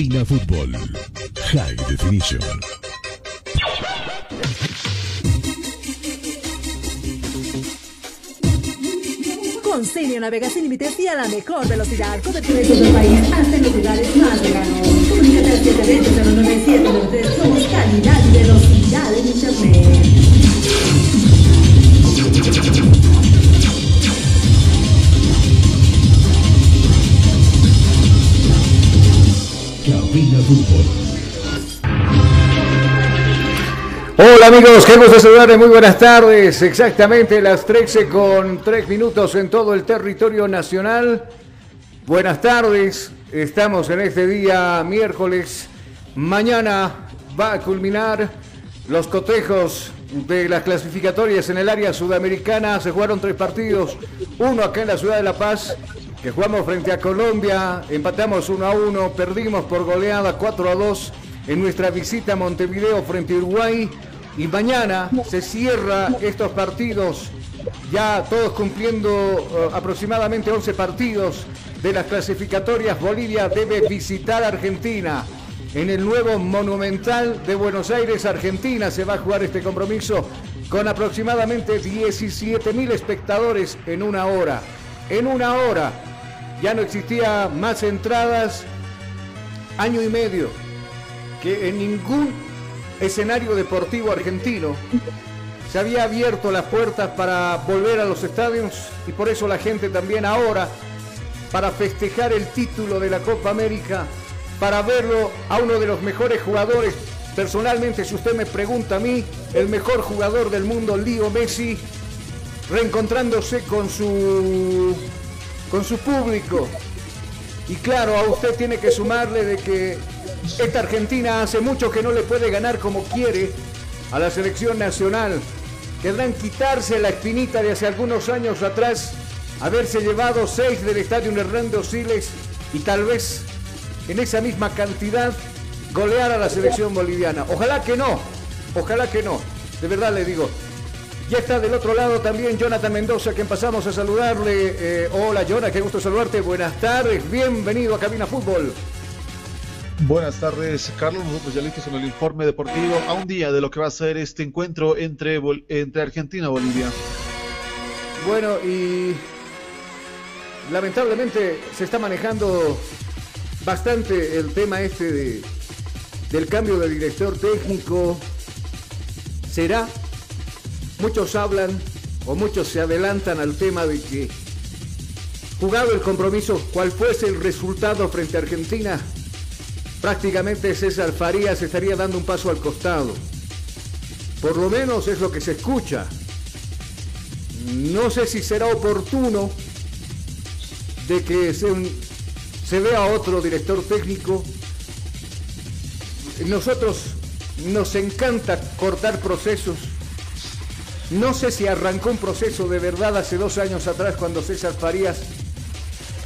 Fútbol High Definition. Con Senio navegas sin límites y a la mejor velocidad. Todo el país, hasta los lugares más lejanos. Comunícate al 720-09793. Somos calidad y velocidad en Internet. Amigos, qué gusto saludarles, muy buenas tardes. Exactamente las 13 con 3 minutos en todo el territorio nacional. Buenas tardes, estamos en este día miércoles. Mañana va a culminar los cotejos de las clasificatorias en el área sudamericana. Se jugaron tres partidos, uno acá en la ciudad de La Paz, que jugamos frente a Colombia, empatamos 1 a 1, perdimos por goleada 4 a 2 en nuestra visita a Montevideo frente a Uruguay. Y mañana se cierra estos partidos, ya todos cumpliendo eh, aproximadamente 11 partidos de las clasificatorias. Bolivia debe visitar Argentina. En el nuevo Monumental de Buenos Aires, Argentina, se va a jugar este compromiso con aproximadamente 17 mil espectadores en una hora. En una hora. Ya no existía más entradas, año y medio, que en ningún escenario deportivo argentino se había abierto las puertas para volver a los estadios y por eso la gente también ahora, para festejar el título de la Copa América, para verlo a uno de los mejores jugadores, personalmente si usted me pregunta a mí, el mejor jugador del mundo, Leo Messi, reencontrándose con su con su público. Y claro, a usted tiene que sumarle de que esta Argentina hace mucho que no le puede ganar como quiere a la selección nacional. Querrán quitarse la espinita de hace algunos años atrás, haberse llevado seis del estadio Hernando Siles y tal vez en esa misma cantidad golear a la selección boliviana. Ojalá que no, ojalá que no. De verdad le digo, ya está del otro lado también Jonathan Mendoza, quien pasamos a saludarle. Eh, hola, Jonathan, qué gusto saludarte. Buenas tardes, bienvenido a Cabina Fútbol. Buenas tardes, Carlos. Nosotros ya listos en el informe deportivo a un día de lo que va a ser este encuentro entre, entre Argentina y Bolivia. Bueno, y lamentablemente se está manejando bastante el tema este de, del cambio de director técnico. ¿Será? Muchos hablan o muchos se adelantan al tema de que jugado el compromiso, cual fuese el resultado frente a Argentina, prácticamente César Farías estaría dando un paso al costado. Por lo menos es lo que se escucha. No sé si será oportuno de que se, se vea otro director técnico. Nosotros nos encanta cortar procesos. No sé si arrancó un proceso de verdad hace dos años atrás cuando César Farías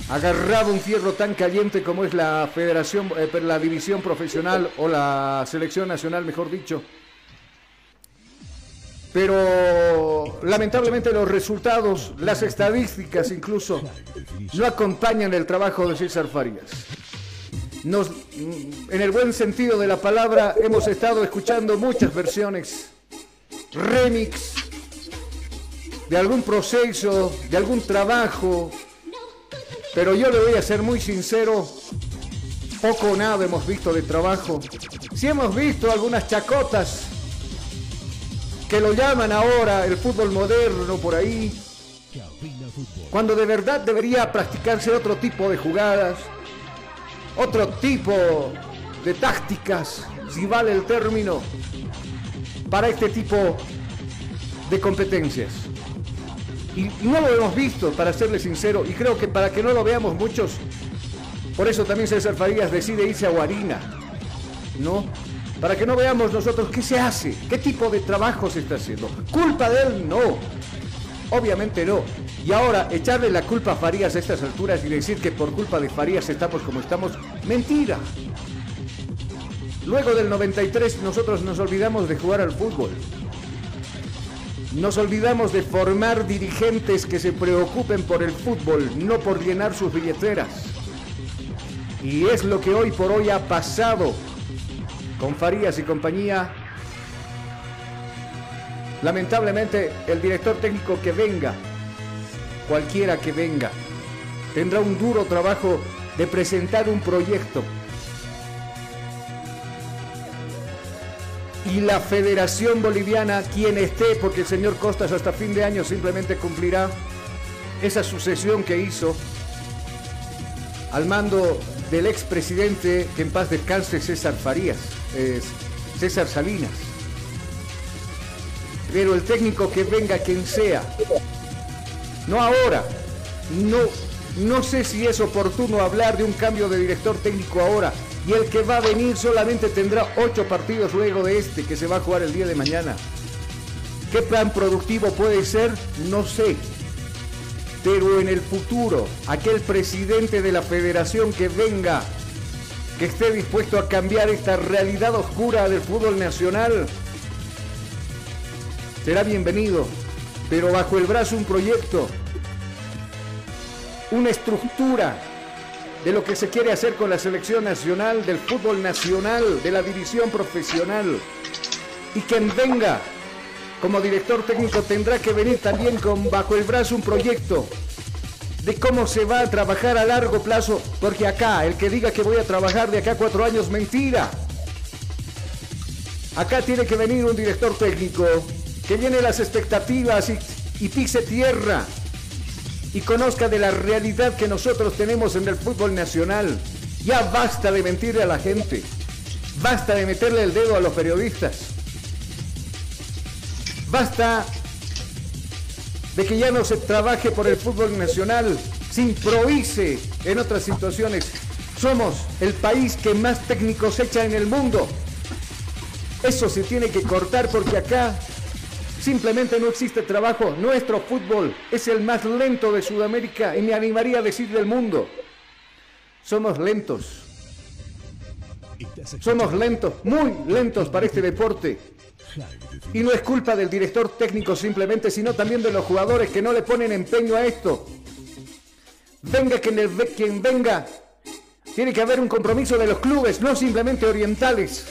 agarraba un fierro tan caliente como es la federación, eh, la división profesional o la selección nacional, mejor dicho. pero lamentablemente los resultados, las estadísticas incluso, no acompañan el trabajo de César Farías. Nos, en el buen sentido de la palabra, hemos estado escuchando muchas versiones, remix de algún proceso, de algún trabajo, pero yo le voy a ser muy sincero, poco o nada hemos visto de trabajo. Si hemos visto algunas chacotas que lo llaman ahora el fútbol moderno por ahí, cuando de verdad debería practicarse otro tipo de jugadas, otro tipo de tácticas, si vale el término, para este tipo de competencias. Y no lo hemos visto, para serle sincero, y creo que para que no lo veamos muchos, por eso también César Farías decide irse a Guarina, ¿no? Para que no veamos nosotros qué se hace, qué tipo de trabajo se está haciendo. ¿Culpa de él? No. Obviamente no. Y ahora echarle la culpa a Farías a estas alturas y decir que por culpa de Farías estamos como estamos, mentira. Luego del 93 nosotros nos olvidamos de jugar al fútbol. Nos olvidamos de formar dirigentes que se preocupen por el fútbol, no por llenar sus billeteras. Y es lo que hoy por hoy ha pasado con Farías y compañía. Lamentablemente el director técnico que venga, cualquiera que venga, tendrá un duro trabajo de presentar un proyecto. Y la Federación Boliviana, quien esté, porque el señor Costas hasta fin de año simplemente cumplirá esa sucesión que hizo al mando del expresidente, que en paz descanse César Farías, César Salinas. Pero el técnico que venga, quien sea, no ahora, no, no sé si es oportuno hablar de un cambio de director técnico ahora, y el que va a venir solamente tendrá ocho partidos luego de este que se va a jugar el día de mañana. ¿Qué plan productivo puede ser? No sé. Pero en el futuro, aquel presidente de la federación que venga, que esté dispuesto a cambiar esta realidad oscura del fútbol nacional, será bienvenido, pero bajo el brazo un proyecto, una estructura de lo que se quiere hacer con la selección nacional, del fútbol nacional, de la división profesional. Y quien venga como director técnico tendrá que venir también con bajo el brazo un proyecto de cómo se va a trabajar a largo plazo, porque acá el que diga que voy a trabajar de acá a cuatro años, mentira. Acá tiene que venir un director técnico que llene las expectativas y, y pise tierra y conozca de la realidad que nosotros tenemos en el fútbol nacional. Ya basta de mentirle a la gente. Basta de meterle el dedo a los periodistas. Basta de que ya no se trabaje por el fútbol nacional, se improvise en otras situaciones. Somos el país que más técnicos echa en el mundo. Eso se tiene que cortar porque acá simplemente no existe trabajo. Nuestro fútbol es el más lento de Sudamérica y me animaría a decir del mundo. Somos lentos. Somos lentos, muy lentos para este deporte. Y no es culpa del director técnico simplemente, sino también de los jugadores que no le ponen empeño a esto. Venga quien, quien venga, tiene que haber un compromiso de los clubes, no simplemente orientales,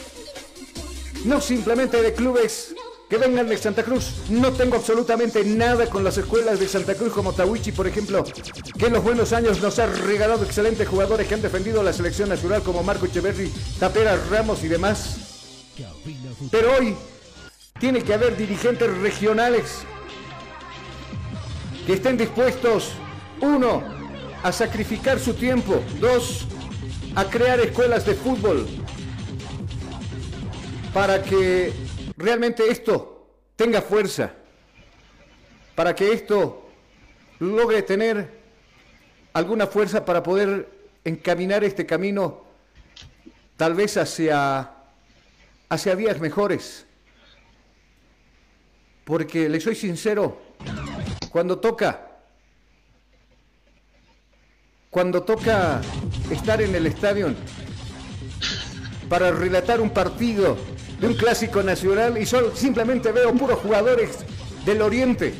no simplemente de clubes que vengan de Santa Cruz. No tengo absolutamente nada con las escuelas de Santa Cruz como Tawichi, por ejemplo, que en los buenos años nos ha regalado excelentes jugadores que han defendido la selección nacional como Marco Echeverri, Tapera Ramos y demás. Pero hoy tiene que haber dirigentes regionales que estén dispuestos, uno, a sacrificar su tiempo, dos, a crear escuelas de fútbol para que realmente esto tenga fuerza, para que esto logre tener alguna fuerza para poder encaminar este camino tal vez hacia, hacia días mejores. Porque le soy sincero, cuando toca, cuando toca estar en el estadio para relatar un partido de un clásico nacional y solo simplemente veo puros jugadores del Oriente.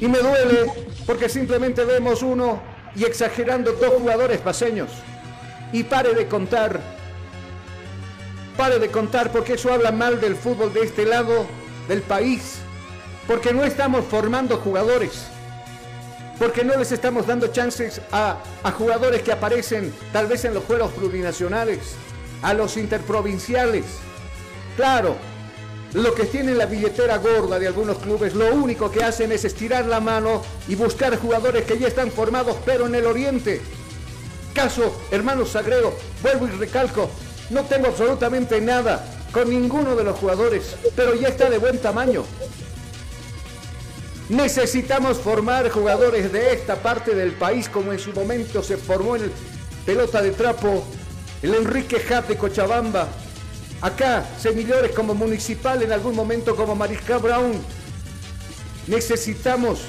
Y me duele porque simplemente vemos uno y exagerando dos jugadores paseños. Y pare de contar, pare de contar porque eso habla mal del fútbol de este lado del país. Porque no estamos formando jugadores. Porque no les estamos dando chances a, a jugadores que aparecen tal vez en los juegos plurinacionales, a los interprovinciales. Claro, lo que tienen la billetera gorda de algunos clubes, lo único que hacen es estirar la mano y buscar jugadores que ya están formados, pero en el oriente. Caso, hermano Sagredo, vuelvo y recalco, no tengo absolutamente nada con ninguno de los jugadores, pero ya está de buen tamaño. Necesitamos formar jugadores de esta parte del país, como en su momento se formó en el pelota de trapo, el Enrique Jat de Cochabamba, Acá, semillores como municipal, en algún momento como Mariscal Brown. Necesitamos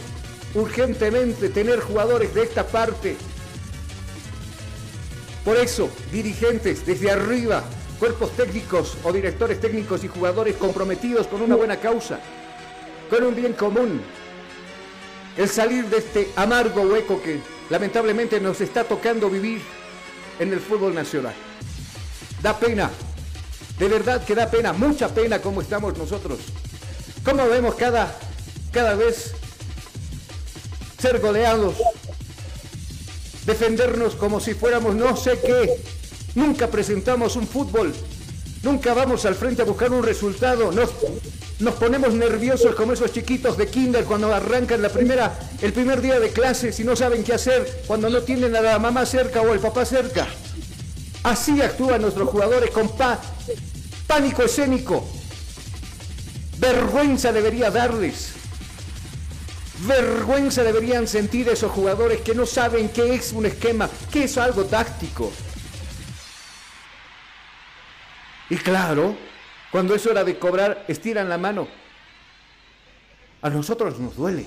urgentemente tener jugadores de esta parte. Por eso, dirigentes desde arriba, cuerpos técnicos o directores técnicos y jugadores comprometidos con una buena causa, con un bien común. El salir de este amargo hueco que lamentablemente nos está tocando vivir en el fútbol nacional. Da pena de verdad que da pena, mucha pena cómo estamos nosotros. Cómo vemos cada, cada vez ser goleados, defendernos como si fuéramos no sé qué. Nunca presentamos un fútbol, nunca vamos al frente a buscar un resultado. Nos, nos ponemos nerviosos como esos chiquitos de kinder cuando arrancan la primera, el primer día de clases y no saben qué hacer cuando no tienen a la mamá cerca o el papá cerca. Así actúan nuestros jugadores con paz, pánico escénico. Vergüenza debería darles. Vergüenza deberían sentir esos jugadores que no saben qué es un esquema, qué es algo táctico. Y claro, cuando es hora de cobrar, estiran la mano. A nosotros nos duele.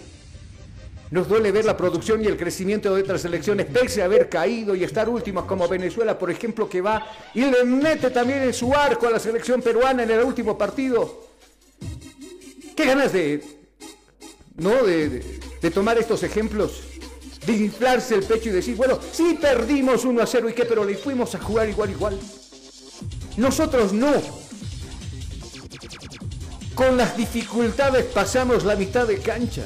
Nos duele ver la producción y el crecimiento de otras selecciones, pese a haber caído y estar últimos como Venezuela, por ejemplo, que va y le mete también en su arco a la selección peruana en el último partido. ¿Qué ganas de, no, de, de tomar estos ejemplos? De inflarse el pecho y decir, bueno, sí perdimos 1 a 0 y qué, pero le fuimos a jugar igual, igual. Nosotros no. Con las dificultades pasamos la mitad de cancha.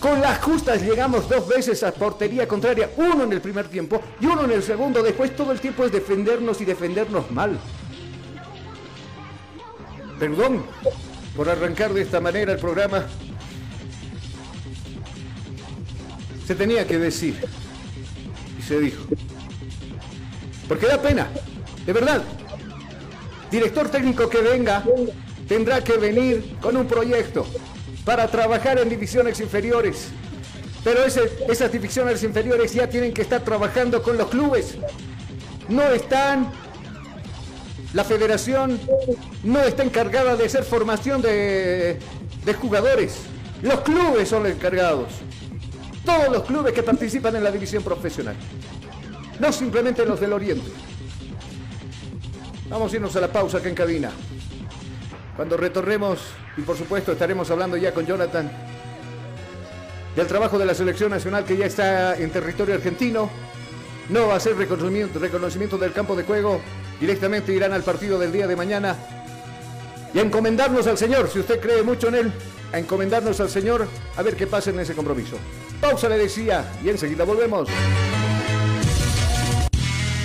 Con las justas llegamos dos veces a portería contraria, uno en el primer tiempo y uno en el segundo. Después todo el tiempo es defendernos y defendernos mal. Perdón por arrancar de esta manera el programa. Se tenía que decir. Y se dijo. Porque da pena. De verdad. Director técnico que venga tendrá que venir con un proyecto para trabajar en divisiones inferiores. Pero esas divisiones inferiores ya tienen que estar trabajando con los clubes. No están, la federación no está encargada de hacer formación de, de jugadores. Los clubes son los encargados. Todos los clubes que participan en la división profesional. No simplemente los del Oriente. Vamos a irnos a la pausa acá en cabina. Cuando retornemos, y por supuesto estaremos hablando ya con Jonathan del trabajo de la selección nacional que ya está en territorio argentino, no va a ser reconocimiento, reconocimiento del campo de juego, directamente irán al partido del día de mañana y a encomendarnos al Señor, si usted cree mucho en Él, a encomendarnos al Señor a ver qué pasa en ese compromiso. Pausa le decía y enseguida volvemos.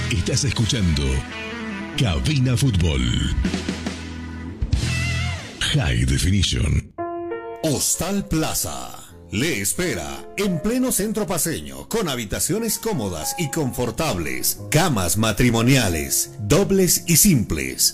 Estás escuchando Cabina Fútbol. High Definition. Hostal Plaza. Le espera en pleno centro paseño, con habitaciones cómodas y confortables, camas matrimoniales, dobles y simples,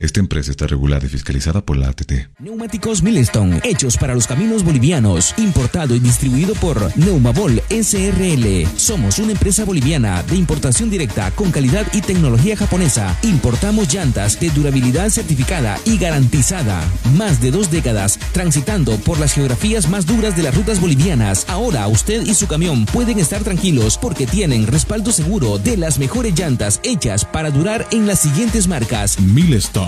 Esta empresa está regulada y fiscalizada por la ATT. Neumáticos Milestone, hechos para los caminos bolivianos, importado y distribuido por Neumabol SRL. Somos una empresa boliviana de importación directa con calidad y tecnología japonesa. Importamos llantas de durabilidad certificada y garantizada. Más de dos décadas transitando por las geografías más duras de las rutas bolivianas. Ahora usted y su camión pueden estar tranquilos porque tienen respaldo seguro de las mejores llantas hechas para durar en las siguientes marcas. Milestone,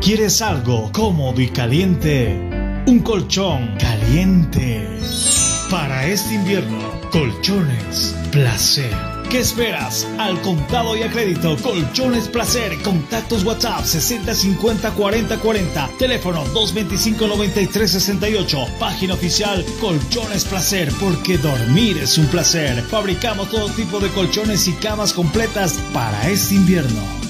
¿Quieres algo cómodo y caliente? Un colchón caliente. Para este invierno, colchones placer. ¿Qué esperas? Al contado y a crédito, Colchones Placer. Contactos WhatsApp 60 50 40 40. Teléfono 225 93 68. Página oficial Colchones Placer, porque dormir es un placer. Fabricamos todo tipo de colchones y camas completas para este invierno.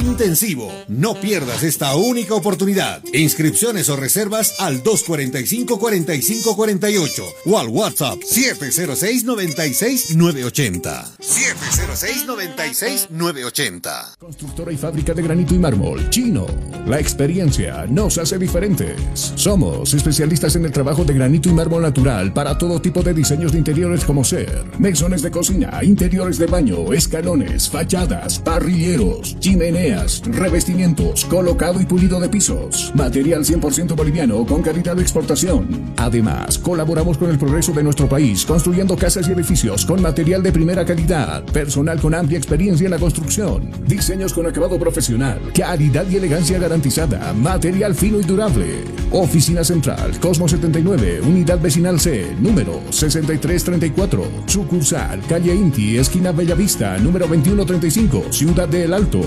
intensivo. No pierdas esta única oportunidad. Inscripciones o reservas al 245-4548 o al WhatsApp 706-96-980. 706-96-980. Constructora y fábrica de granito y mármol, Chino. La experiencia nos hace diferentes. Somos especialistas en el trabajo de granito y mármol natural para todo tipo de diseños de interiores como ser mesones de cocina, interiores de baño, escalones, fachadas, parrilleros, chimeneas, revestimientos, colocado y pulido de pisos. Material 100% boliviano con calidad de exportación. Además, colaboramos con el progreso de nuestro país construyendo casas y edificios con material de primera calidad, personal con amplia experiencia en la construcción, diseños con acabado profesional, calidad y elegancia garantizada, material fino y durable. Oficina Central, Cosmo 79, Unidad Vecinal C, número 6334, sucursal, calle Inti, esquina Bellavista, número 2135, Ciudad del Alto.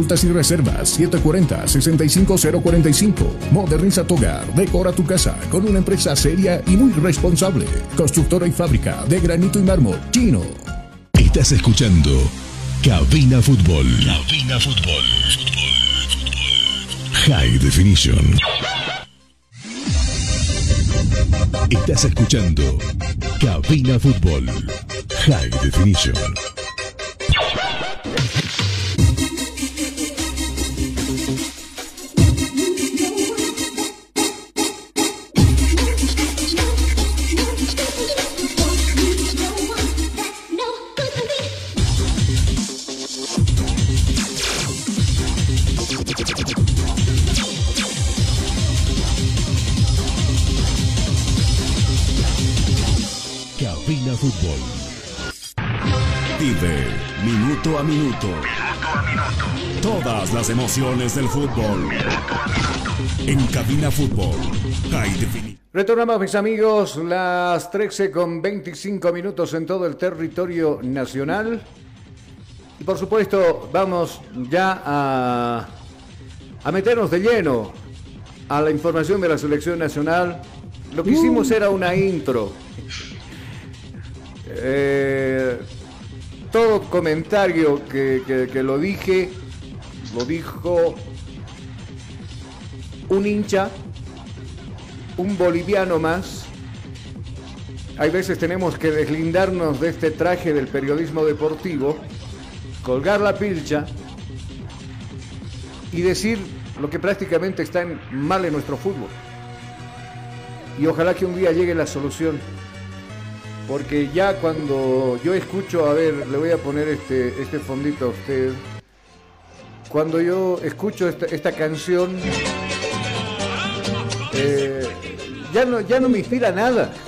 Consultas y reservas 740-65045. Moderniza tu hogar, decora tu casa con una empresa seria y muy responsable. Constructora y fábrica de granito y mármol, chino. Estás escuchando Cabina Fútbol. Cabina Fútbol. High Definition. Estás escuchando Cabina Fútbol. High Definition. Minuto a minuto. Todas las emociones del fútbol. En Cabina Fútbol. High Definition. Retornamos, mis amigos, las 13 con 25 minutos en todo el territorio nacional. Y por supuesto, vamos ya a, a meternos de lleno a la información de la selección nacional. Lo que hicimos era una intro. Eh, todo comentario que, que- lo dije, lo dijo un hincha, un boliviano más. Hay veces tenemos que deslindarnos de este traje del periodismo deportivo, colgar la pilcha y decir lo que prácticamente está mal en nuestro fútbol. Y ojalá que un día llegue la solución. Porque ya cuando yo escucho, a ver, le voy a poner este, este fondito a usted. Cuando yo escucho esta, esta canción, eh, ya, no, ya no me inspira nada.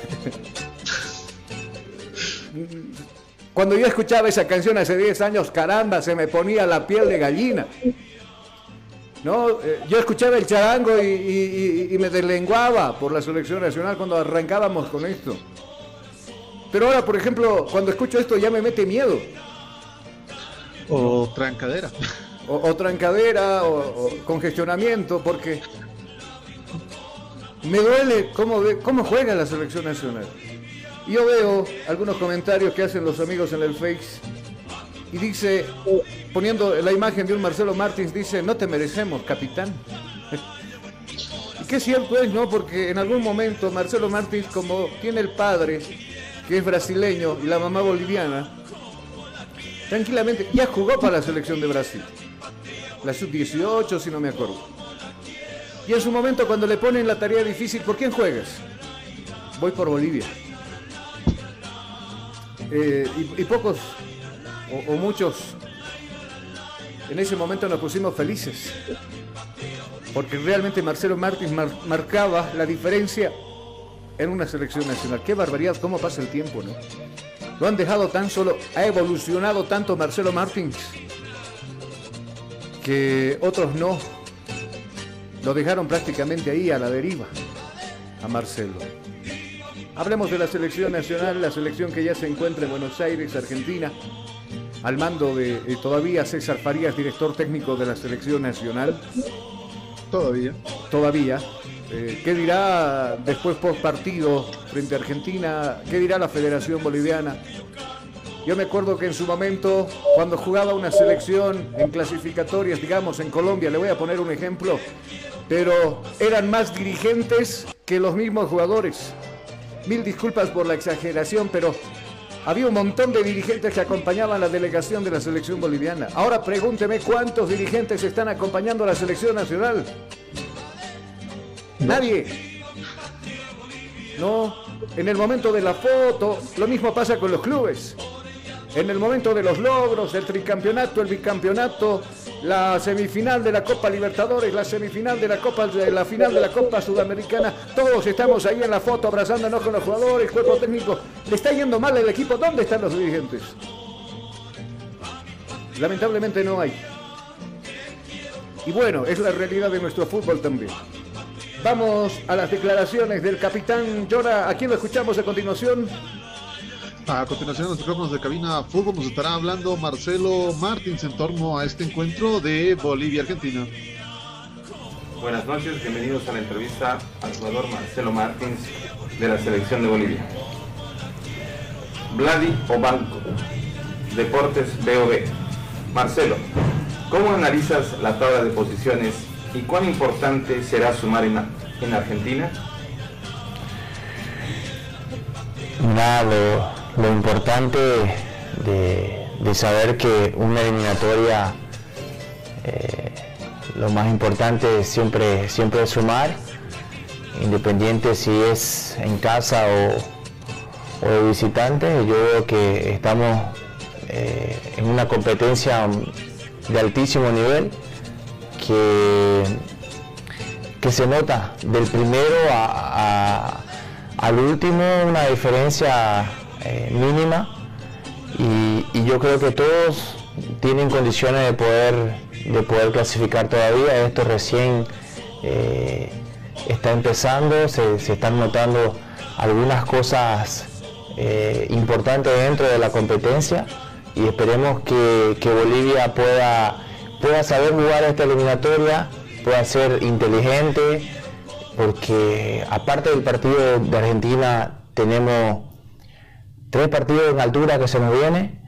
Cuando yo escuchaba esa canción hace 10 años, caramba, se me ponía la piel de gallina. ¿no? Eh, yo escuchaba el charango y, y- me deslenguaba por la selección nacional cuando arrancábamos con esto. Pero ahora, por ejemplo, cuando escucho esto ya me mete miedo. O trancadera. O, o trancadera, o, o congestionamiento, porque me duele cómo, ve- cómo juega la selección nacional. Yo veo algunos comentarios que hacen los amigos en el Face y dice, poniendo la imagen de un Marcelo Martins, dice, no te merecemos, capitán. Y qué cierto es, ¿no? Porque en algún momento Marcelo Martins, como tiene el padre, que es brasileño, y la mamá boliviana, tranquilamente, ya jugó para la selección de Brasil. La sub-18, si no me acuerdo. Y en su momento, cuando le ponen la tarea difícil, ¿por quién juegas? Voy por Bolivia. Eh, y, pocos, o, muchos, en ese momento nos pusimos felices. Porque realmente Marcelo Martins mar- marcaba la diferencia en una selección nacional. Qué barbaridad, cómo pasa el tiempo, ¿no? Lo han dejado tan solo, ha evolucionado tanto Marcelo Martins que otros no. Lo dejaron prácticamente ahí a la deriva, a Marcelo. Hablemos de la selección nacional, la selección que ya se encuentra en Buenos Aires, Argentina, al mando de eh, todavía César Farías, director técnico de la selección nacional. Todavía. Todavía. Eh, ¿Qué dirá después post partido frente a Argentina? ¿Qué dirá la Federación Boliviana? Yo me acuerdo que en su momento, cuando jugaba una selección en clasificatorias, digamos en Colombia, le voy a poner un ejemplo, pero eran más dirigentes que los mismos jugadores. Mil disculpas por la exageración, pero había un montón de dirigentes que acompañaban la delegación de la selección boliviana. Ahora pregúnteme cuántos dirigentes están acompañando a la selección nacional. Nadie. No, en el momento de la foto, lo mismo pasa con los clubes. En el momento de los logros, el tricampeonato, el bicampeonato, la semifinal de la Copa Libertadores, la semifinal de la Copa, la final de la Copa Sudamericana, todos estamos ahí en la foto abrazándonos con los jugadores, cuerpo técnico. ¿Le está yendo mal el equipo? ¿Dónde están los dirigentes? Lamentablemente no hay. Y bueno, es la realidad de nuestro fútbol también. Vamos a las declaraciones del capitán Llora. ¿A quién lo escuchamos a continuación? A continuación, en los micrófonos de cabina fútbol nos estará hablando Marcelo Martins en torno a este encuentro de Bolivia-Argentina. Buenas noches, bienvenidos a la entrevista al jugador Marcelo Martins de la selección de Bolivia. Vladi Obanco, Deportes BOB. Marcelo, ¿cómo analizas la tabla de posiciones y cuán importante será sumar en, en Argentina? Nada, lo importante de, saber que una eliminatoria, eh, lo más importante siempre, siempre es sumar, independiente si es en casa o, de visitante, yo veo que estamos eh, en una competencia de altísimo nivel que, que se nota del primero al último una diferencia eh, mínima y, yo creo que todos tienen condiciones de poder, de poder clasificar todavía. Esto recién eh, está empezando, se, están notando algunas cosas eh, importantes dentro de la competencia y esperemos que, Bolivia pueda, pueda saber jugar esta eliminatoria, pueda ser inteligente, porque aparte del partido de Argentina tenemos tres partidos en altura que se nos viene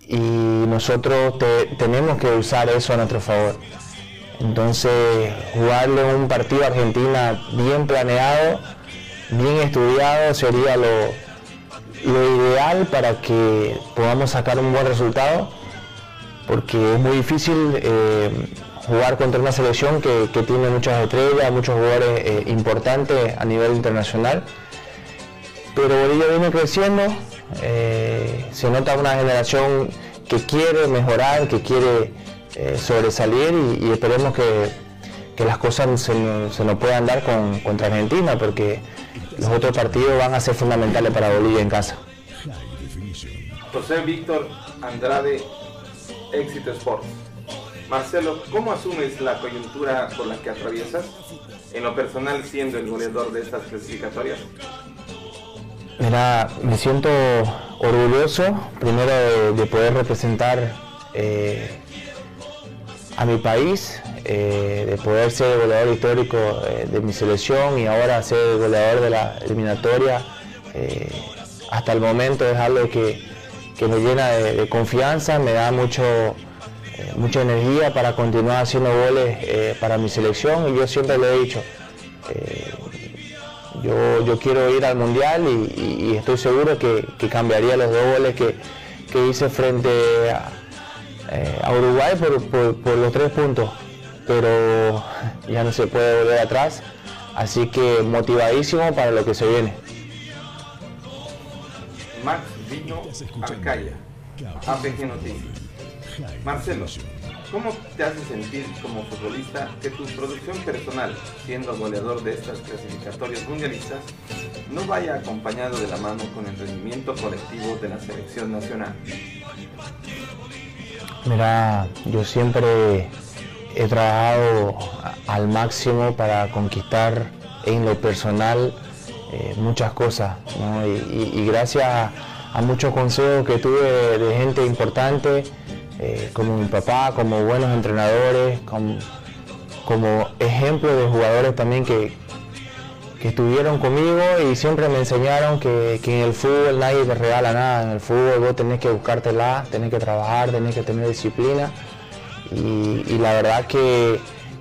y nosotros tenemos que usar eso a nuestro favor. Entonces, jugarle un partido a Argentina bien planeado, bien estudiado, sería lo, lo ideal para que podamos sacar un buen resultado, porque es muy difícil eh, jugar contra una selección que, tiene muchas estrellas, muchos jugadores eh, importantes a nivel internacional pero Bolivia viene creciendo, eh, se nota una generación que quiere mejorar, que quiere sobresalir y, esperemos que, las cosas se, nos puedan dar con, contra Argentina porque los otros partidos van a ser fundamentales para Bolivia en casa. José Víctor Andrade, Éxito Sports. Marcelo, ¿cómo asumes la coyuntura por la que atraviesas? En lo personal, siendo el goleador de estas clasificatorias. Mira, me siento orgulloso primero de, poder representar eh, a mi país, eh, de poder ser goleador histórico eh, de mi selección y ahora ser goleador de la eliminatoria. hasta el momento es algo que, me llena de, confianza, me da mucho, mucha energía para continuar haciendo goles para mi selección. Y yo siempre lo he dicho yo, quiero ir al Mundial y, estoy seguro que, cambiaría los dos goles que, hice frente a, eh, Uruguay por, los tres puntos, pero ya no se puede volver atrás, así que motivadísimo para lo que se viene. Max Vino Arcaya, APG Noticias. Marcelo, ¿Cómo te hace sentir como futbolista que tu producción personal, siendo goleador de estas clasificatorias mundialistas, no vaya acompañado de la mano con el rendimiento colectivo de la selección nacional? Mira, yo siempre he trabajado al máximo para conquistar en lo personal eh, muchas cosas y, gracias a muchos consejos que tuve de gente importante eh, como mi papá, como buenos entrenadores, como, como ejemplo de jugadores también que, estuvieron conmigo y siempre me enseñaron que, en el fútbol nadie te regala nada, en el fútbol vos tenés que buscártela, tenés que trabajar, tenés que tener disciplina. Y, la verdad que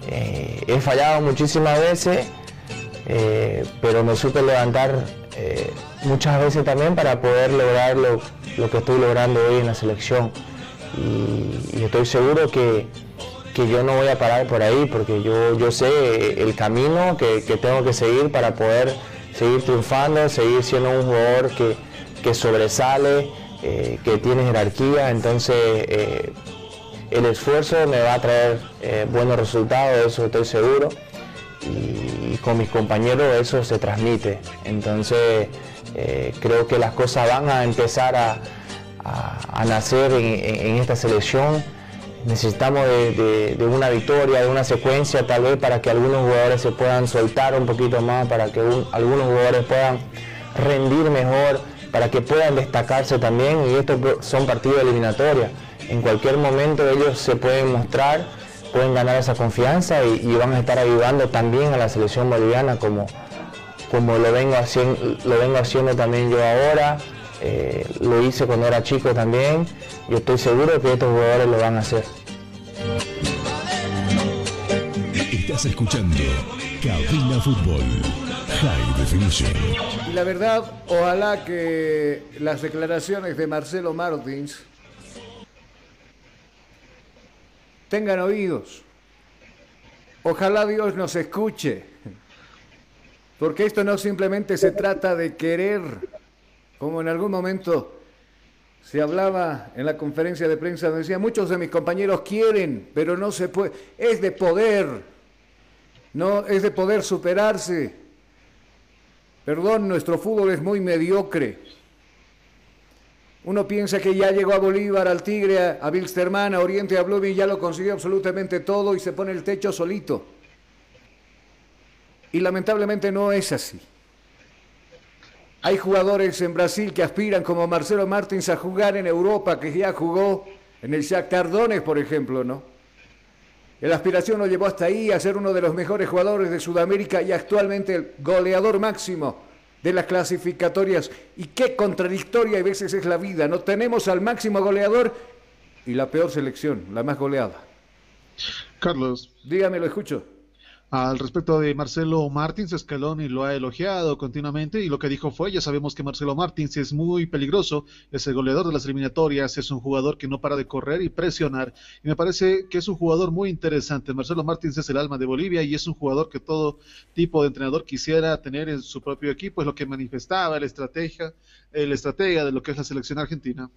eh, he fallado muchísimas veces, eh, pero me supe levantar muchas veces también para poder lograr lo, que estoy logrando hoy en la selección. Y estoy seguro que que yo no voy a parar por ahí porque yo, yo sé el camino que, tengo que seguir para poder seguir triunfando, seguir siendo un jugador que, sobresale, eh, que tiene jerarquía, entonces eh, el esfuerzo me va a traer eh, buenos resultados, eso estoy seguro, y, con mis compañeros eso se transmite, entonces creo que las cosas van a empezar a, nacer en esta selección necesitamos de, una victoria, de una secuencia tal vez para que algunos jugadores se puedan soltar un poquito más, para que algunos jugadores puedan rendir mejor, para que puedan destacarse también y estos son partidos eliminatorios. En cualquier momento ellos se pueden mostrar, pueden ganar esa confianza y, van a estar ayudando también a la selección boliviana como, como lo, vengo haciendo, lo vengo haciendo también yo ahora. Eh, lo hice cuando era chico también y estoy seguro que estos jugadores lo van a hacer. Estás escuchando Cabina Fútbol High Definition. Y la verdad, ojalá que las declaraciones de Marcelo Martins tengan oídos. Ojalá Dios nos escuche. Porque esto no simplemente se trata de querer como en algún momento se hablaba en la conferencia de prensa, decía, muchos de mis compañeros quieren, pero no se puede, es de poder, no es de poder superarse. Perdón, nuestro fútbol es muy mediocre. Uno piensa que ya llegó a Bolívar, al Tigre, a Wilstermann, a Oriente, a Blooming, ya lo consiguió absolutamente todo y se pone el techo solito. Y lamentablemente no es así. Hay jugadores en Brasil que aspiran, como Marcelo Martins, a jugar en Europa, que ya jugó en el Shakhtar Donetsk, por ejemplo, ¿no? La aspiración lo llevó hasta ahí a ser uno de los mejores jugadores de Sudamérica y actualmente el goleador máximo de las clasificatorias. Y qué contradictoria a veces es la vida. No tenemos al máximo goleador y la peor selección, la más goleada. Carlos. Dígame, lo escucho. Al respecto de Marcelo Martins, Scaloni lo ha elogiado continuamente y lo que dijo fue, ya sabemos que Marcelo Martins es muy peligroso, es el goleador de las eliminatorias, es un jugador que no para de correr y presionar y me parece que es un jugador muy interesante. Marcelo Martins es el alma de Bolivia y es un jugador que todo tipo de entrenador quisiera tener en su propio equipo, es lo que manifestaba el estratega, el estratega de lo que es la selección argentina.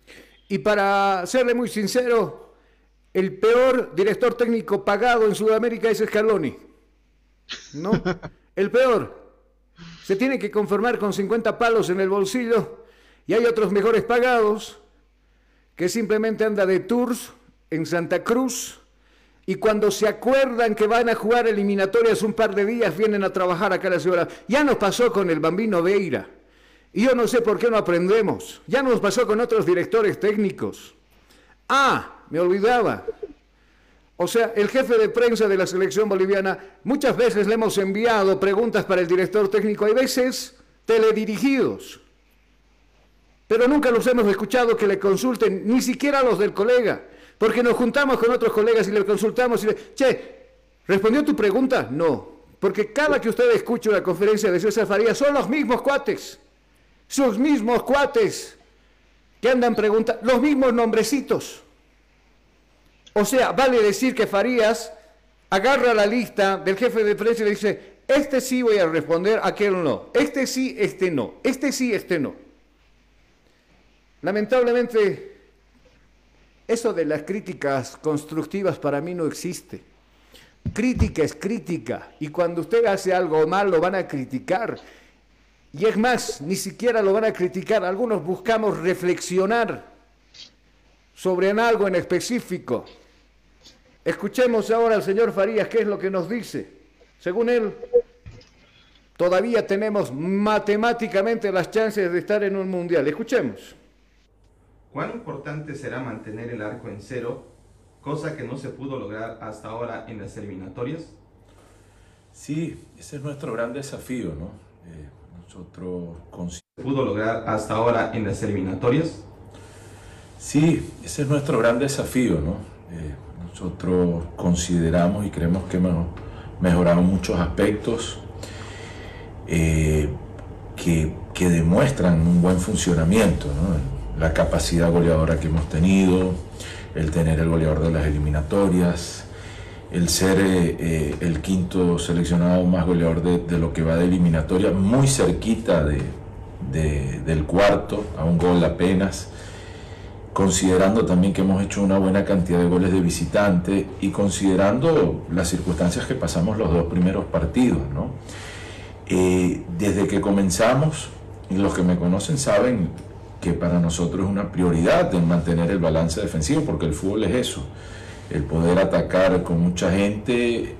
Y para serle muy sincero, el peor director técnico pagado en Sudamérica es Scaloni. No, el peor. Se tiene que conformar con 50 palos en el bolsillo y hay otros mejores pagados que simplemente anda de tours en Santa Cruz y cuando se acuerdan que van a jugar eliminatorias un par de días vienen a trabajar acá a la ciudad. Ya nos pasó con el bambino Veira. Y yo no sé por qué no aprendemos. Ya nos pasó con otros directores técnicos. Ah, me olvidaba. O sea, el jefe de prensa de la selección boliviana, muchas veces le hemos enviado preguntas para el director técnico, hay veces teledirigidos, pero nunca los hemos escuchado que le consulten, ni siquiera los del colega, porque nos juntamos con otros colegas y le consultamos y le, che, ¿respondió tu pregunta? No, porque cada que usted escucha una conferencia de César Farías son los mismos cuates, sus mismos cuates que andan preguntando, los mismos nombrecitos. O sea, vale decir que Farías agarra la lista del jefe de prensa y le dice, este sí voy a responder, aquel no. Este sí, este no. Este sí, este no. Lamentablemente, eso de las críticas constructivas para mí no existe. Crítica es crítica y cuando usted hace algo mal lo van a criticar. Y es más, ni siquiera lo van a criticar. Algunos buscamos reflexionar sobre algo en específico. Escuchemos ahora al señor Farías qué es lo que nos dice. Según él, todavía tenemos matemáticamente las chances de estar en un mundial. Escuchemos. ¿Cuán importante será mantener el arco en cero, cosa que no se pudo lograr hasta ahora en las eliminatorias? Sí, ese es nuestro gran desafío, ¿no? Eh, nosotros ¿Pudo lograr hasta ahora en las eliminatorias? Sí, ese es nuestro gran desafío, ¿no? Eh, nosotros consideramos y creemos que hemos mejorado muchos aspectos eh, que, que, demuestran un buen funcionamiento, ¿no? La capacidad goleadora que hemos tenido, el tener el goleador de las eliminatorias, el ser eh, eh, el quinto seleccionado más goleador de, lo que va de eliminatoria, muy cerquita de, del cuarto, a un gol apenas, considerando también que hemos hecho una buena cantidad de goles de visitante y considerando las circunstancias que pasamos los dos primeros partidos. ¿no? Eh, desde que comenzamos, los que me conocen saben que para nosotros es una prioridad en mantener el balance defensivo, porque el fútbol es eso, el poder atacar con mucha gente,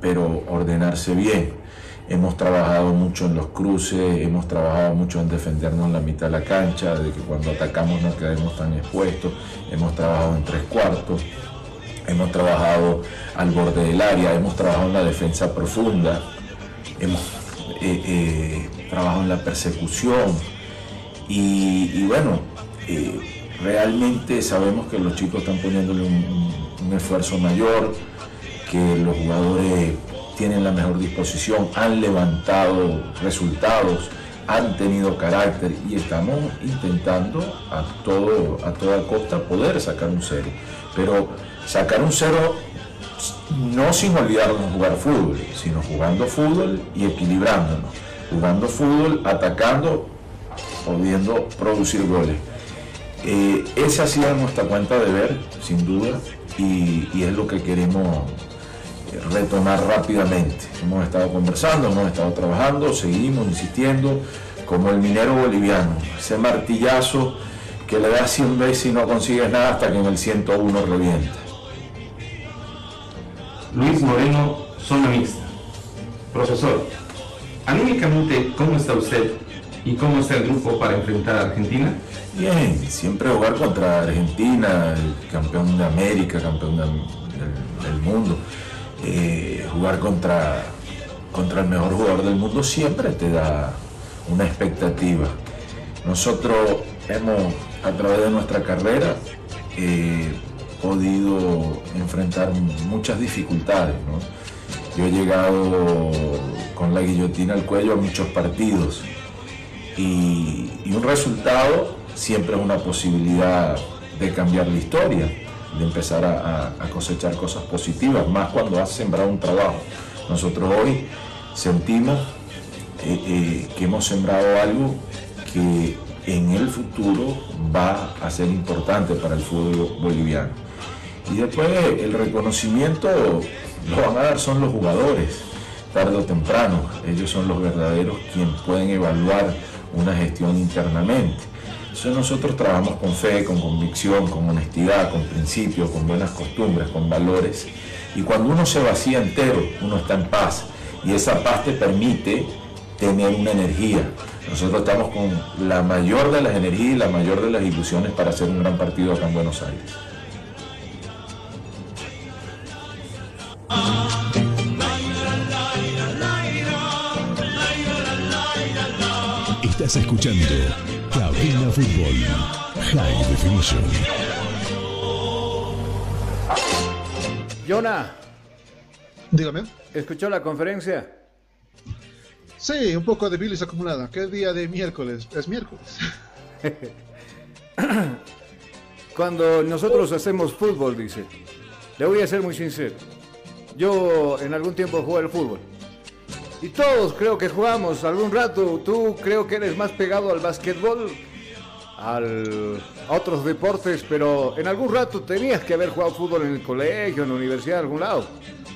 pero ordenarse bien. Hemos trabajado mucho en los cruces, hemos trabajado mucho en defendernos en la mitad de la cancha, de que cuando atacamos no quedemos tan expuestos, hemos trabajado en tres cuartos, hemos trabajado al borde del área, hemos trabajado en la defensa profunda, hemos eh, eh, trabajado en la persecución, y, bueno, eh, realmente sabemos que los chicos están poniéndole un, esfuerzo mayor, que los jugadores tienen la mejor disposición, han levantado resultados, han tenido carácter y estamos intentando a, todo, a toda costa poder sacar un cero. Pero sacar un cero no sin olvidarnos jugar fútbol, sino jugando fútbol y equilibrándonos. Jugando fútbol, atacando pudiendo producir goles. Eh, esa ha sido nuestra cuenta de ver, sin duda, y, es lo que queremos retomar rápidamente. Hemos estado conversando, hemos estado trabajando, seguimos insistiendo, como el minero boliviano, ese martillazo que le da 100 veces y no consigues nada hasta que en el 101 revienta. Luis Moreno, zona mixta. Profesor, anímicamente, ¿cómo está usted ¿Y cómo está el grupo para enfrentar a Argentina? Bien, siempre jugar contra Argentina, el campeón de América, campeón del, mundo. Eh, jugar contra, contra el mejor jugador del mundo siempre te da una expectativa. Nosotros hemos, a través de nuestra carrera, eh, podido enfrentar muchas dificultades. Yo he llegado con la guillotina al cuello a muchos partidos y, un resultado siempre es una posibilidad de cambiar la historia, de empezar a, cosechar cosas positivas, más cuando has sembrado un trabajo. Nosotros hoy sentimos eh, eh, que hemos sembrado algo que en el futuro va a ser importante para el fútbol boliviano. Y después el reconocimiento lo van a dar son los jugadores, tarde o temprano. Ellos son los verdaderos quienes pueden evaluar una gestión internamente. Nosotros trabajamos con fe, con convicción, con honestidad, con principios, con buenas costumbres, con valores. Y cuando uno se vacía entero, uno está en paz. Y esa paz te permite tener una energía. Nosotros estamos con la mayor de las energías y la mayor de las ilusiones para hacer un gran partido acá en Buenos Aires. Estás escuchando Cabina Fútbol High Definition. Jonah. Dígame. ¿Escuchó la conferencia? Sí, un poco de bilis acumulada. ¿Qué día de miércoles? Es miércoles. Cuando nosotros hacemos fútbol, dice, le voy a ser muy sincero. Yo en algún tiempo jugué al fútbol. Y todos creo que jugamos algún rato. Tú creo que eres más pegado al básquetbol, al, a otros deportes, pero en algún rato tenías que haber jugado fútbol en el colegio, en la universidad, en algún lado.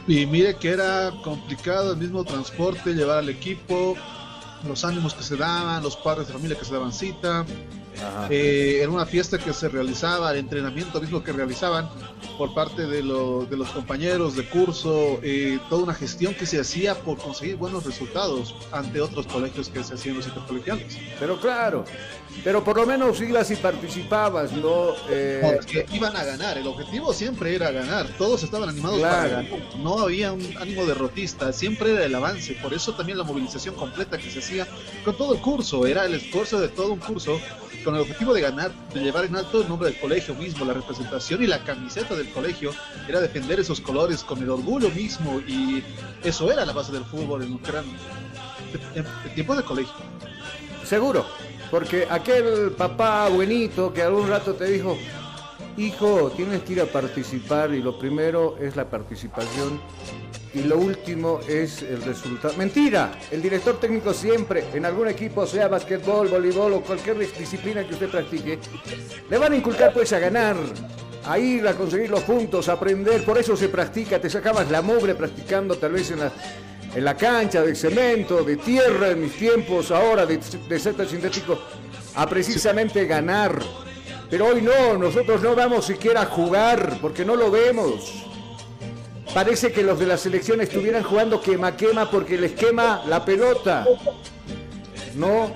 Y mire que era complicado el mismo transporte, llevar al equipo, los ánimos que se daban, los padres de familia que se daban cita, eh, en una fiesta que se realizaba, el entrenamiento mismo que realizaban, por parte de, lo- de los compañeros de curso, eh, toda una gestión que se hacía por conseguir buenos resultados ante otros colegios que se hacían los intercolegiales. Pero claro, pero por lo menos ibas y participabas, ¿no? Eh, No, es que iban a ganar, el objetivo siempre era ganar, todos estaban animados para Claro. ganar, no había un ánimo derrotista, siempre era el avance, por eso también la movilización completa que se hacía con todo el curso, era el esfuerzo de todo un curso con el objetivo de ganar, de llevar en alto el nombre del colegio mismo, la representación y la camiseta del colegio, era defender esos colores con el orgullo mismo y eso era la base del fútbol en eran en- en tiempos de colegio. Seguro, porque aquel papá buenito que algún rato te dijo, hijo, tienes que ir a participar y lo primero es la participación y lo último es el resultado. Mentira, el director técnico siempre, en algún equipo, sea basquetbol, voleibol o cualquier disciplina que usted practique, le van a inculcar pues a ganar. A ir a conseguir los puntos, a aprender, por eso se practica, te sacabas la mugre practicando tal vez en la, en la cancha de cemento, de tierra en mis tiempos, ahora de, de césped sintético, a precisamente ganar. Pero hoy no, nosotros no vamos siquiera a jugar porque no lo vemos. Parece que los de la selección estuvieran jugando quema quema porque les quema la pelota. No,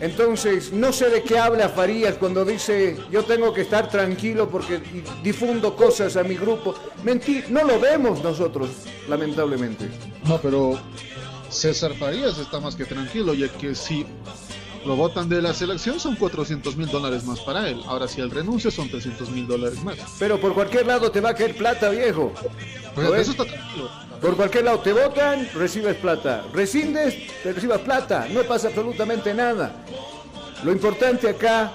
entonces no sé de qué habla Farías cuando dice yo tengo que estar tranquilo porque difundo cosas a mi grupo. Mentir, no lo vemos nosotros, lamentablemente. No, pero César Farías está más que tranquilo, ya que si lo votan de la selección son 400 mil dólares más para él. Ahora, si él renuncia, son 300 mil dólares más. Pero por cualquier lado te va a caer plata, viejo. Pues eso está tranquilo. Por cualquier lado te votan, recibes plata. Rescindes, te recibas plata. No pasa absolutamente nada. Lo importante acá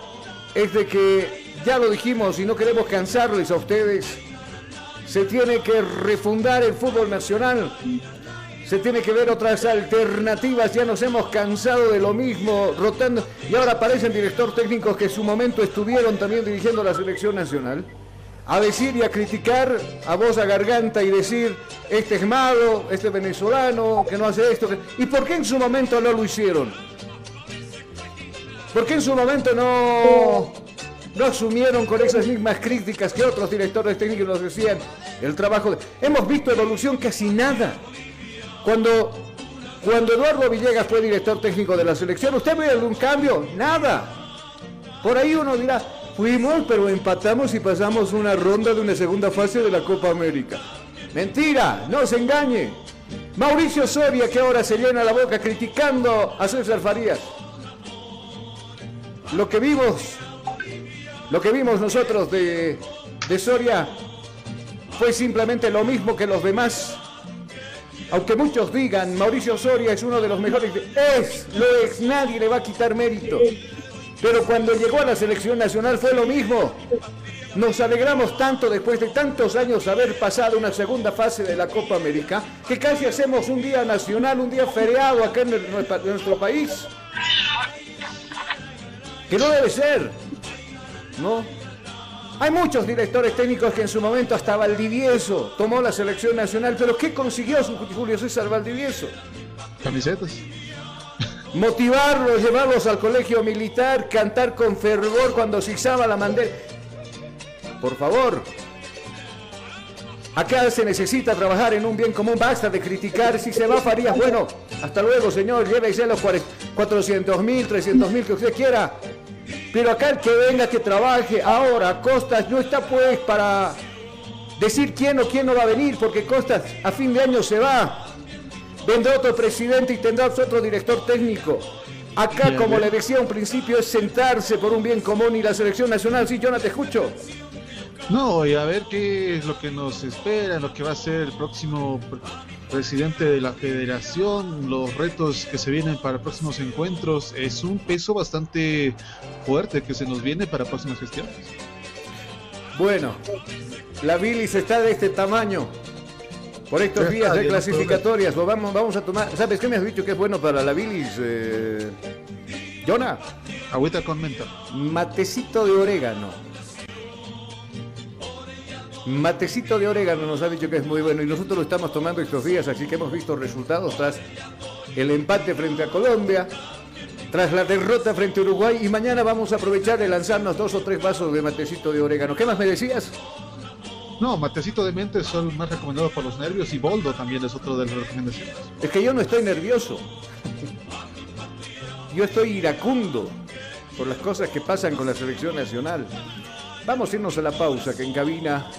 es de que, ya lo dijimos y no queremos cansarles a ustedes, se tiene que refundar el fútbol nacional. Se tiene que ver otras alternativas, ya nos hemos cansado de lo mismo, rotando. Y ahora aparecen director técnicos que en su momento estuvieron también dirigiendo la selección nacional a decir y a criticar a voz a garganta y decir, este es malo, este es venezolano, que no hace esto. que-". ¿Y por qué en su momento no lo hicieron? ¿Por qué en su momento no, no asumieron con esas mismas críticas que otros directores técnicos nos decían el trabajo? de- Hemos visto evolución casi nada. Cuando, cuando Eduardo Villegas fue director técnico de la selección, ¿usted ve algún cambio? Nada. Por ahí uno dirá, fuimos, pero empatamos y pasamos una ronda de una segunda fase de la Copa América. Mentira, no se engañe. Mauricio Soria, que ahora se llena la boca criticando a César Farías. Lo que vimos, lo que vimos nosotros de, de Soria fue simplemente lo mismo que los demás. Aunque muchos digan, Mauricio Soria es uno de los mejores. Es, lo es, nadie le va a quitar mérito. Pero cuando llegó a la selección nacional fue lo mismo. Nos alegramos tanto después de tantos años haber pasado una segunda fase de la Copa América que casi hacemos un día nacional, un día feriado acá en, en nuestro país. Que no debe ser. ¿No? Hay muchos directores técnicos que en su momento hasta Valdivieso tomó la selección nacional, pero ¿qué consiguió su Julio César Valdivieso? Camisetas. Motivarlos, llevarlos al colegio militar, cantar con fervor cuando se izaba la bandera. Por favor. Acá se necesita trabajar en un bien común, basta de criticar. Si se va Farías, bueno, hasta luego, señor, llévese los 400 mil, 300 mil que usted quiera. Pero acá el que venga, que trabaje ahora, Costas no está pues para decir quién o quién no va a venir, porque Costas a fin de año se va. Vendrá otro presidente y tendrá otro director técnico. Acá, Bien, como bien. le decía, un principio es sentarse por un bien común y la selección nacional. Sí, yo no te escucho. No, y a ver qué es lo que nos espera, lo que va a ser el próximo pre- presidente de la federación, los retos que se vienen para próximos encuentros. Es un peso bastante fuerte que se nos viene para próximas gestiones. Bueno, la bilis está de este tamaño. Por estos Ya días de clasificatorias, lo vamos, vamos a tomar. ¿Sabes qué me has dicho que es bueno para la bilis, eh, Jonah? Agüita con menta. Matecito de orégano. Matecito de orégano nos ha dicho que es muy bueno y nosotros lo estamos tomando estos días, así que hemos visto resultados tras el empate frente a Colombia, tras la derrota frente a Uruguay y mañana vamos a aprovechar de lanzarnos dos o tres vasos de matecito de orégano. ¿Qué más me decías? No, Matecito de Mente es el más recomendado por los nervios y Boldo también es otro de las recomendaciones. Es que yo no estoy nervioso. Yo estoy iracundo por las cosas que pasan con la selección nacional. Vamos a irnos a la pausa, que en cabina,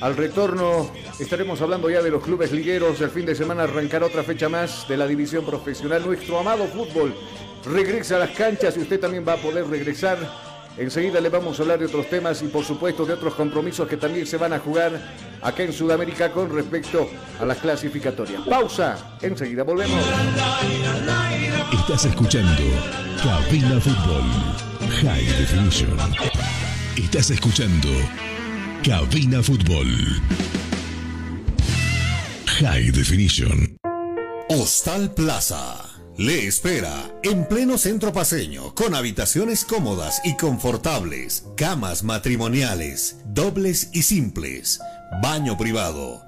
al retorno, estaremos hablando ya de los clubes ligueros. El fin de semana arrancará otra fecha más de la división profesional. Nuestro amado fútbol regresa a las canchas y usted también va a poder regresar. Enseguida le vamos a hablar de otros temas y por supuesto de otros compromisos que también se van a jugar acá en Sudamérica con respecto a las clasificatorias. Pausa, enseguida volvemos. Estás escuchando Cabina Fútbol High Definition. Estás escuchando Cabina Fútbol High Definition. Hostal Plaza le espera en pleno centro paseño con habitaciones cómodas y confortables, camas matrimoniales, dobles y simples, baño privado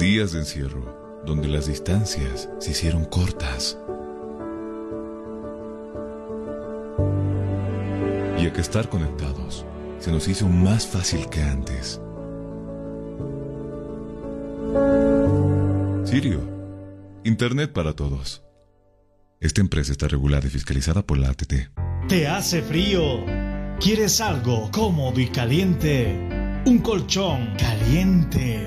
Días de encierro, donde las distancias se hicieron cortas. Y a que estar conectados se nos hizo más fácil que antes. Sirio, Internet para todos. Esta empresa está regulada y fiscalizada por la ATT. ¿Te hace frío? ¿Quieres algo cómodo y caliente? Un colchón caliente.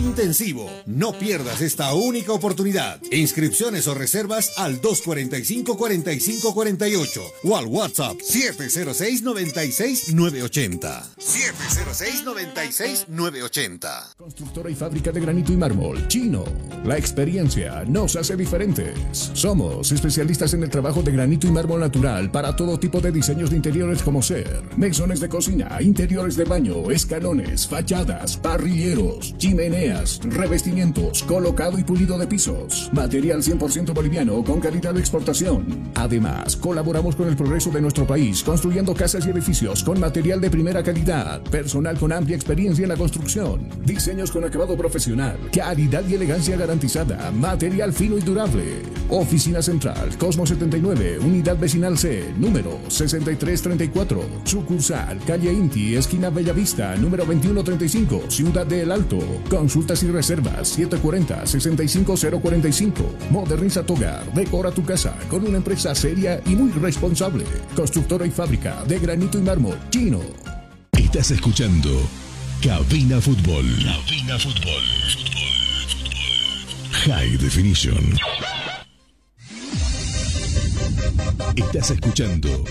intensivo. No pierdas esta única oportunidad. Inscripciones o reservas al 245 45 48 o al WhatsApp 706 96 980. 706 96 980. Constructora y fábrica de granito y mármol. Chino. La experiencia nos hace diferentes. Somos especialistas en el trabajo de granito y mármol natural para todo tipo de diseños de interiores como ser mesones de cocina, interiores de baño, escalones, fachadas, parrilleros, chimeneas, revestimientos, colocado y pulido de pisos. Material 100% boliviano con calidad de exportación. Además, colaboramos con el progreso de nuestro país construyendo casas y edificios con material de primera calidad, personal con amplia experiencia en la construcción, diseños con acabado profesional, calidad y elegancia garantizada, material fino y durable. Oficina Central, Cosmo 79, Unidad Vecinal C, número 6334. Sucursal, calle Inti, esquina Bellavista, número 2135, Ciudad del Alto. Consultas y reservas 740-65045. Moderniza tu hogar, decora tu casa con una empresa seria y muy responsable. Constructora y fábrica de granito y mármol chino. Estás escuchando Cabina Fútbol. Cabina Fútbol. High Definition. Estás escuchando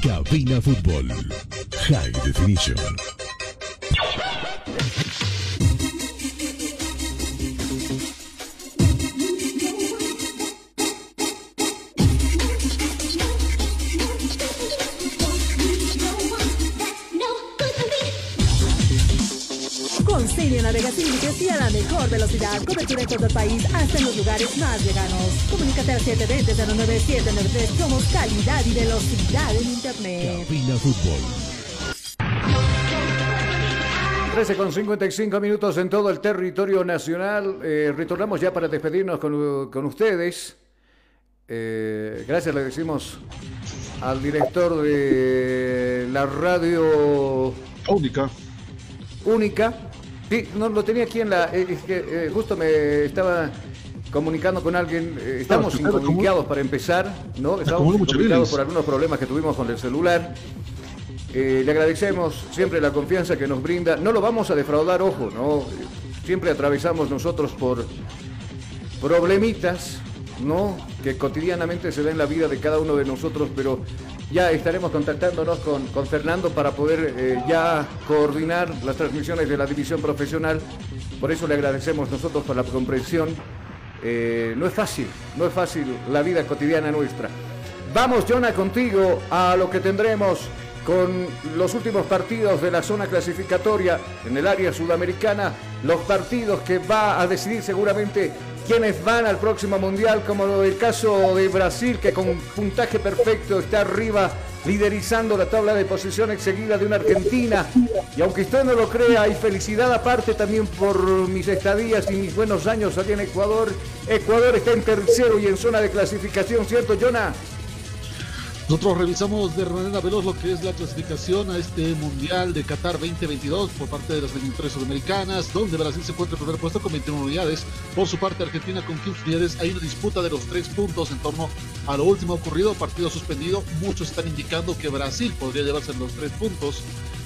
Cabina Fútbol. High Definition. Y a la mejor velocidad, cobertura en todo el país, hasta en los lugares más lejanos. Comunícate al 720-09793. Somos calidad y velocidad en Internet. Cabina Fútbol. 13 con 55 minutos en todo el territorio nacional. Eh, retornamos ya para despedirnos con, con ustedes. Eh, gracias le decimos al director de la radio Única. Única. Sí, no lo tenía aquí en la. eh, es que, eh, justo me estaba comunicando con alguien. eh, estamos Ah, claro, incomunicados para empezar, ¿no? Estamos acumuló mucho incomunicados por algunos problemas que tuvimos con el celular. Eh, le agradecemos siempre la confianza que nos brinda. No lo vamos a defraudar, ojo, ¿no? Siempre atravesamos nosotros por problemitas, ¿no? Que cotidianamente se da en la vida de cada uno de nosotros, pero ya estaremos contactándonos con, Fernando para poder eh, ya coordinar las transmisiones de la división profesional. Por eso le agradecemos nosotros por la comprensión. Eh, no es fácil, no es fácil la vida cotidiana nuestra. Vamos, Jonah, contigo a lo que tendremos con los últimos partidos de la zona clasificatoria en el área sudamericana, los partidos que va a decidir seguramente quiénes van al próximo mundial, como el caso de Brasil, que con puntaje perfecto está arriba, liderizando la tabla de posiciones seguida de una Argentina. Y aunque usted no lo crea, hay felicidad aparte también por mis estadías y mis buenos años allí en Ecuador. Ecuador está en tercero y en zona de clasificación, ¿cierto, Jonah? Nosotros revisamos de manera veloz lo que es la clasificación a este Mundial de Qatar 2022 por parte de las eliminatorias sudamericanas, donde Brasil se encuentra en primer puesto con 21 unidades. Por su parte, Argentina con 15 unidades. Hay una disputa de los tres puntos en torno a lo último ocurrido, partido suspendido. Muchos están indicando que Brasil podría llevarse los tres puntos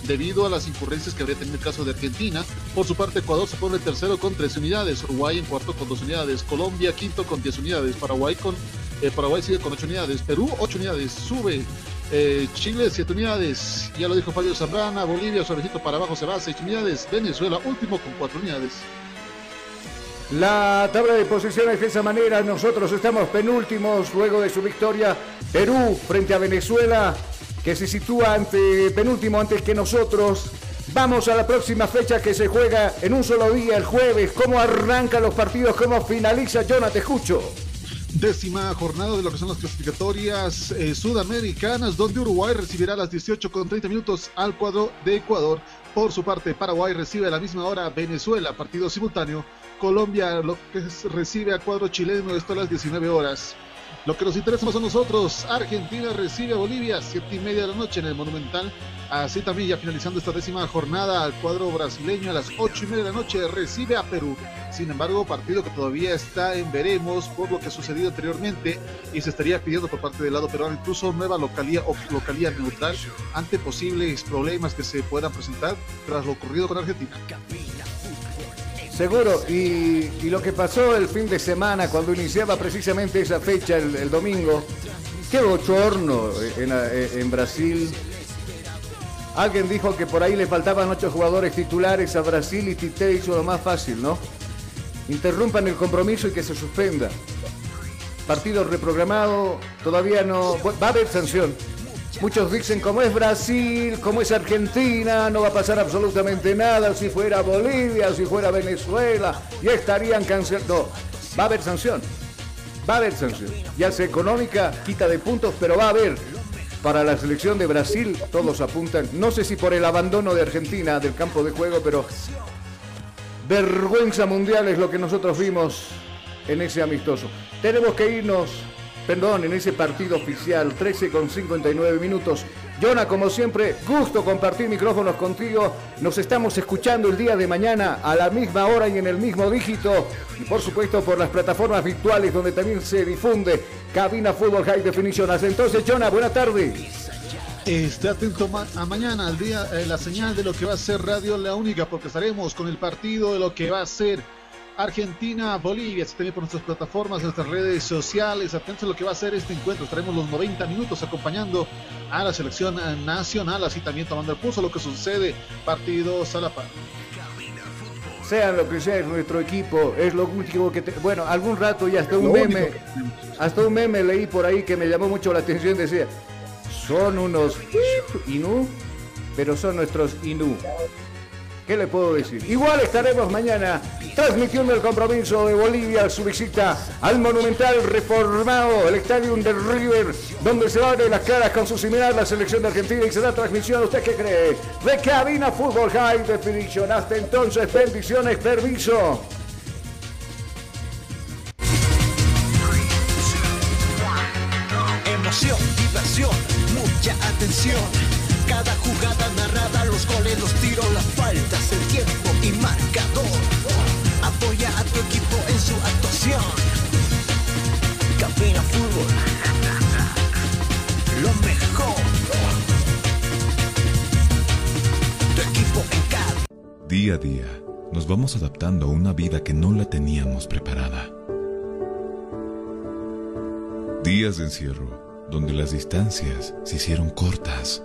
debido a las incurrencias que habría tenido el caso de Argentina. Por su parte, Ecuador se pone tercero con 3 unidades, Uruguay en cuarto con 2 unidades, Colombia quinto con 10 unidades, Paraguay con eh, Paraguay sigue con 8 unidades, Perú 8 unidades, sube eh, Chile 7 unidades, ya lo dijo Fabio Zambrana, Bolivia suavecito para abajo se va 6 unidades, Venezuela último con 4 unidades. La tabla de posiciones de esa manera, nosotros estamos penúltimos luego de su victoria. Perú frente a Venezuela, que se sitúa ante penúltimo antes que nosotros. Vamos a la próxima fecha que se juega en un solo día, el jueves. ¿Cómo arrancan los partidos? ¿Cómo finaliza? Escucho. Décima jornada de lo que son las clasificatorias eh, sudamericanas, donde Uruguay recibirá a las 18 con 30 minutos al cuadro de Ecuador. Por su parte, Paraguay recibe a la misma hora Venezuela, partido simultáneo. Colombia lo que recibe a cuadro chileno, esto a las 19 horas. Lo que nos interesa a nosotros, Argentina recibe a Bolivia, siete y media de la noche en el Monumental. Así también, ya finalizando esta décima jornada, al cuadro brasileño a las ocho y media de la noche recibe a Perú. Sin embargo, partido que todavía está en veremos por lo que ha sucedido anteriormente y se estaría pidiendo por parte del lado peruano incluso nueva localía o localía neutral ante posibles problemas que se puedan presentar tras lo ocurrido con Argentina. Seguro, y, lo que pasó el fin de semana cuando iniciaba precisamente esa fecha, el, domingo, qué bochorno en, en, Brasil. Alguien dijo que por ahí le faltaban ocho jugadores titulares a Brasil y Tite hizo lo más fácil, ¿no? Interrumpan el compromiso y que se suspenda. Partido reprogramado, todavía no... Va a haber sanción. Muchos dicen, como es Brasil, como es Argentina, no va a pasar absolutamente nada si fuera Bolivia, si fuera Venezuela, ya estarían cancelados. No, va a haber sanción. Va a haber sanción. Ya sea económica, quita de puntos, pero va a haber. Para la selección de Brasil, todos apuntan, no sé si por el abandono de Argentina del campo de juego, pero vergüenza mundial es lo que nosotros vimos en ese amistoso. Tenemos que irnos perdón, en ese partido oficial, 13 con 59 minutos. Jonah, como siempre, gusto compartir micrófonos contigo. Nos estamos escuchando el día de mañana a la misma hora y en el mismo dígito. Y por supuesto por las plataformas virtuales donde también se difunde Cabina Fútbol High Definition. Hasta entonces, Jonah, buenas tardes. Esté atento a mañana al día, eh, la señal de lo que va a ser Radio La Única, porque estaremos con el partido de lo que va a ser Argentina, Bolivia, se también por nuestras plataformas, nuestras redes sociales. Atentos a lo que va a ser este encuentro. Estaremos los 90 minutos acompañando a la selección nacional, así también tomando el pulso lo que sucede partidos a la par. Sean lo que sea nuestro equipo, es lo último que bueno, algún rato ya hasta un meme, hasta un meme leí por ahí que me llamó mucho la atención, decía, son unos Inú, pero son nuestros Inú. ¿Qué le puedo decir? Igual estaremos mañana transmitiendo el compromiso de Bolivia, su visita al monumental reformado, el Estadio de River, donde se va a las caras con su similar la selección de Argentina y será transmisión, ¿usted qué cree? De cabina Fútbol High Definition. Hasta entonces, bendiciones, permiso. Emoción, diversión, mucha atención cada jugada narrada, los goles, los tiros, las faltas, el tiempo y marcador. Apoya a tu equipo en su actuación. Cabina Fútbol. Lo mejor. Tu equipo en cada. Día a día, nos vamos adaptando a una vida que no la teníamos preparada. Días de encierro, donde las distancias se hicieron cortas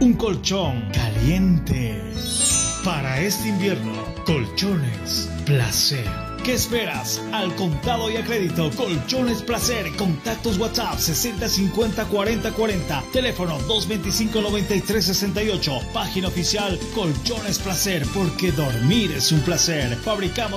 Un colchón caliente. Para este invierno, colchones placer ¿Qué esperas? Al contado y a crédito, Colchones Placer, contactos WhatsApp 60 50 40 40, teléfono 225 93 68, página oficial Colchones Placer, porque dormir es un placer. Fabricamos